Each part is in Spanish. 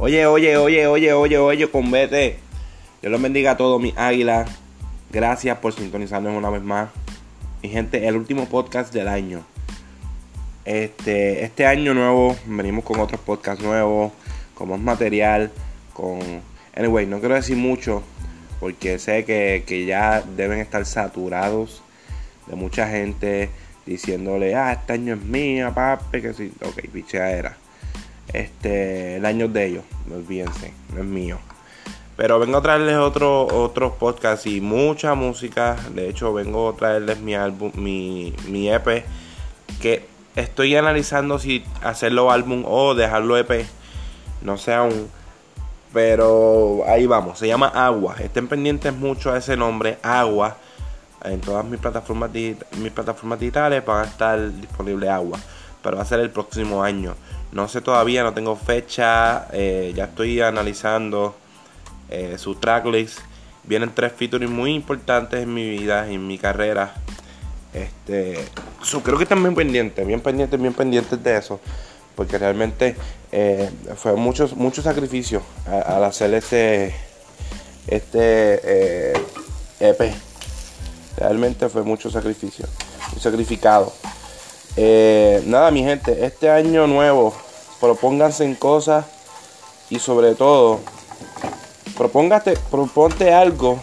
Oye, oye, oye, oye, oye, oye, convete. Dios los bendiga a todos mis águilas. Gracias por sintonizarnos una vez más. Mi gente, el último podcast del año. Este, este año nuevo venimos con otros podcasts nuevos, con más material, con... Anyway, no quiero decir mucho porque sé que, que ya deben estar saturados de mucha gente diciéndole, ah, este año es mío, papi, que sí, ok, era. Este, el año de ellos, no olvídense, no es mío. Pero vengo a traerles otro, otros podcasts y mucha música. De hecho, vengo a traerles mi álbum, mi, mi EP, que estoy analizando si hacerlo álbum o dejarlo EP. No sé aún. Pero ahí vamos, se llama Agua. Estén pendientes mucho a ese nombre, Agua en todas mis plataformas, mis plataformas digitales van a estar disponible agua. Pero va a ser el próximo año. No sé todavía, no tengo fecha. Eh, ya estoy analizando eh, su tracklist. Vienen tres features muy importantes en mi vida, en mi carrera. Este, creo que están bien pendientes, bien pendientes, bien pendientes de eso. Porque realmente eh, fue mucho, sacrificio al hacer este, este EP. E Realmente fue mucho sacrificio, muy sacrificado. Eh, nada, mi gente, este año nuevo, propónganse en cosas y sobre todo, propóngate, proponte algo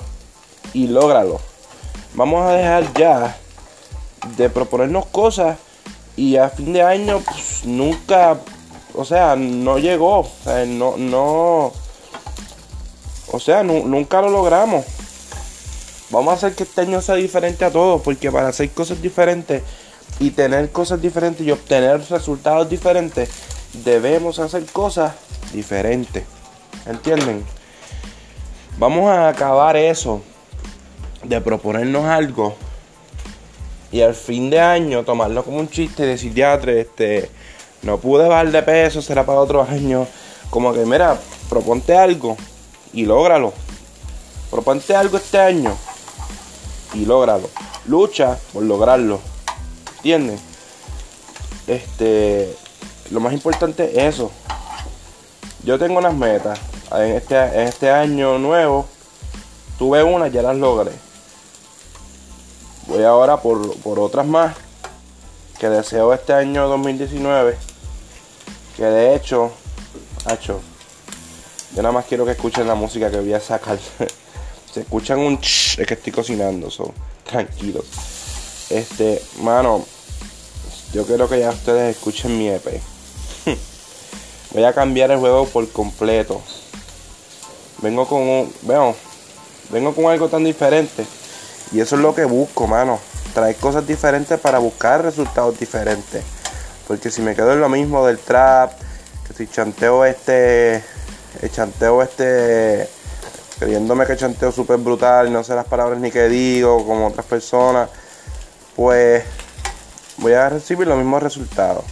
y lógralo. Vamos a dejar ya de proponernos cosas y a fin de año pues, nunca, o sea, no llegó, no, no, o sea, nunca lo logramos. Vamos a hacer que este año sea diferente a todos, porque para hacer cosas diferentes y tener cosas diferentes y obtener resultados diferentes, debemos hacer cosas diferentes. ¿Entienden? Vamos a acabar eso de proponernos algo y al fin de año tomarlo como un chiste y decir, este, no pude bajar de peso, será para otro año. Como que, mira, proponte algo y lógralo. Proponte algo este año y lógralo. Lucha por lograrlo. ¿Entiendes? Este, lo más importante es eso. Yo tengo unas metas. En este, en este año nuevo tuve una, ya las logré. Voy ahora por, por otras más que deseo este año 2019. Que de hecho, hecho, yo nada más quiero que escuchen la música que voy a sacar. Se escuchan un ch, es que estoy cocinando, so, tranquilos. Este, mano, yo quiero que ya ustedes escuchen mi EP. Voy a cambiar el juego por completo. Vengo con un, bueno, vengo con algo tan diferente. Y eso es lo que busco, mano. Traer cosas diferentes para buscar resultados diferentes. Porque si me quedo en lo mismo del trap, que si chanteo este, el chanteo este creyéndome que chanteo súper brutal, no sé las palabras ni que digo, como otras personas, pues voy a recibir los mismos resultados.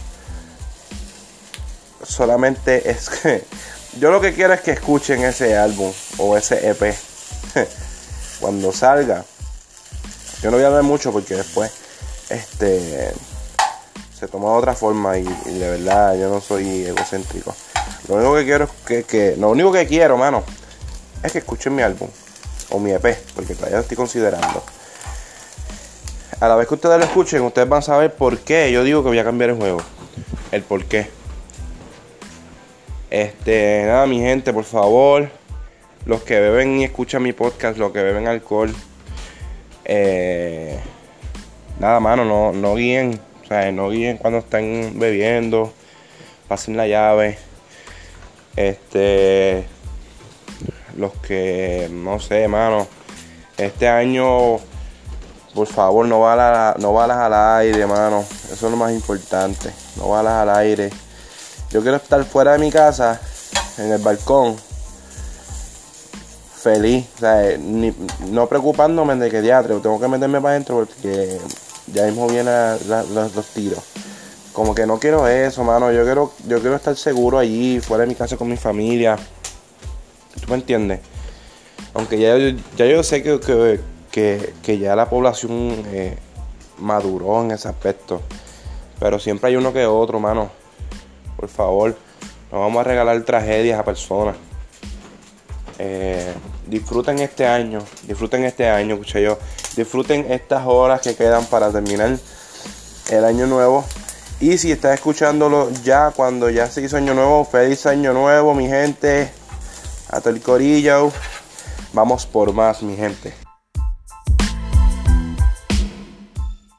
Solamente es que yo lo que quiero es que escuchen ese álbum o ese EP cuando salga. Yo no voy a hablar mucho porque después este se toma otra forma y, de verdad yo no soy egocéntrico. Lo único que quiero es que, que lo único que quiero, mano, es que escuchen mi álbum o mi EP, porque todavía lo estoy considerando. A la vez que ustedes lo escuchen, ustedes van a saber por qué yo digo que voy a cambiar el juego. El por qué. Este, nada, mi gente, por favor. Los que beben y escuchan mi podcast, los que beben alcohol. Eh, nada, mano, no, no guíen. O sea, no guíen cuando están bebiendo. Pasen la llave. Este los que, no sé, mano, este año, por favor, no balas, no al aire, mano. Eso es lo más importante, no balas al aire. Yo quiero estar fuera de mi casa, en el balcón, feliz, o sea, no preocupándome de que teatro, tengo que meterme para adentro porque ya mismo vienen los, tiros. Como que no quiero eso, mano. Yo quiero, yo quiero estar seguro allí, fuera de mi casa con mi familia. ¿Tú me entiendes? Aunque ya, ya yo sé que, ya la población eh, maduró en ese aspecto. Pero siempre hay uno que otro, mano. Por favor, No vamos a regalar tragedias a personas. Eh, disfruten este año, disfruten este año, escuché yo. Disfruten estas horas que quedan para terminar el año nuevo. Y si estás escuchándolo ya cuando ya se hizo año nuevo, feliz año nuevo, mi gente. A todo el corillo. Vamos por más, mi gente.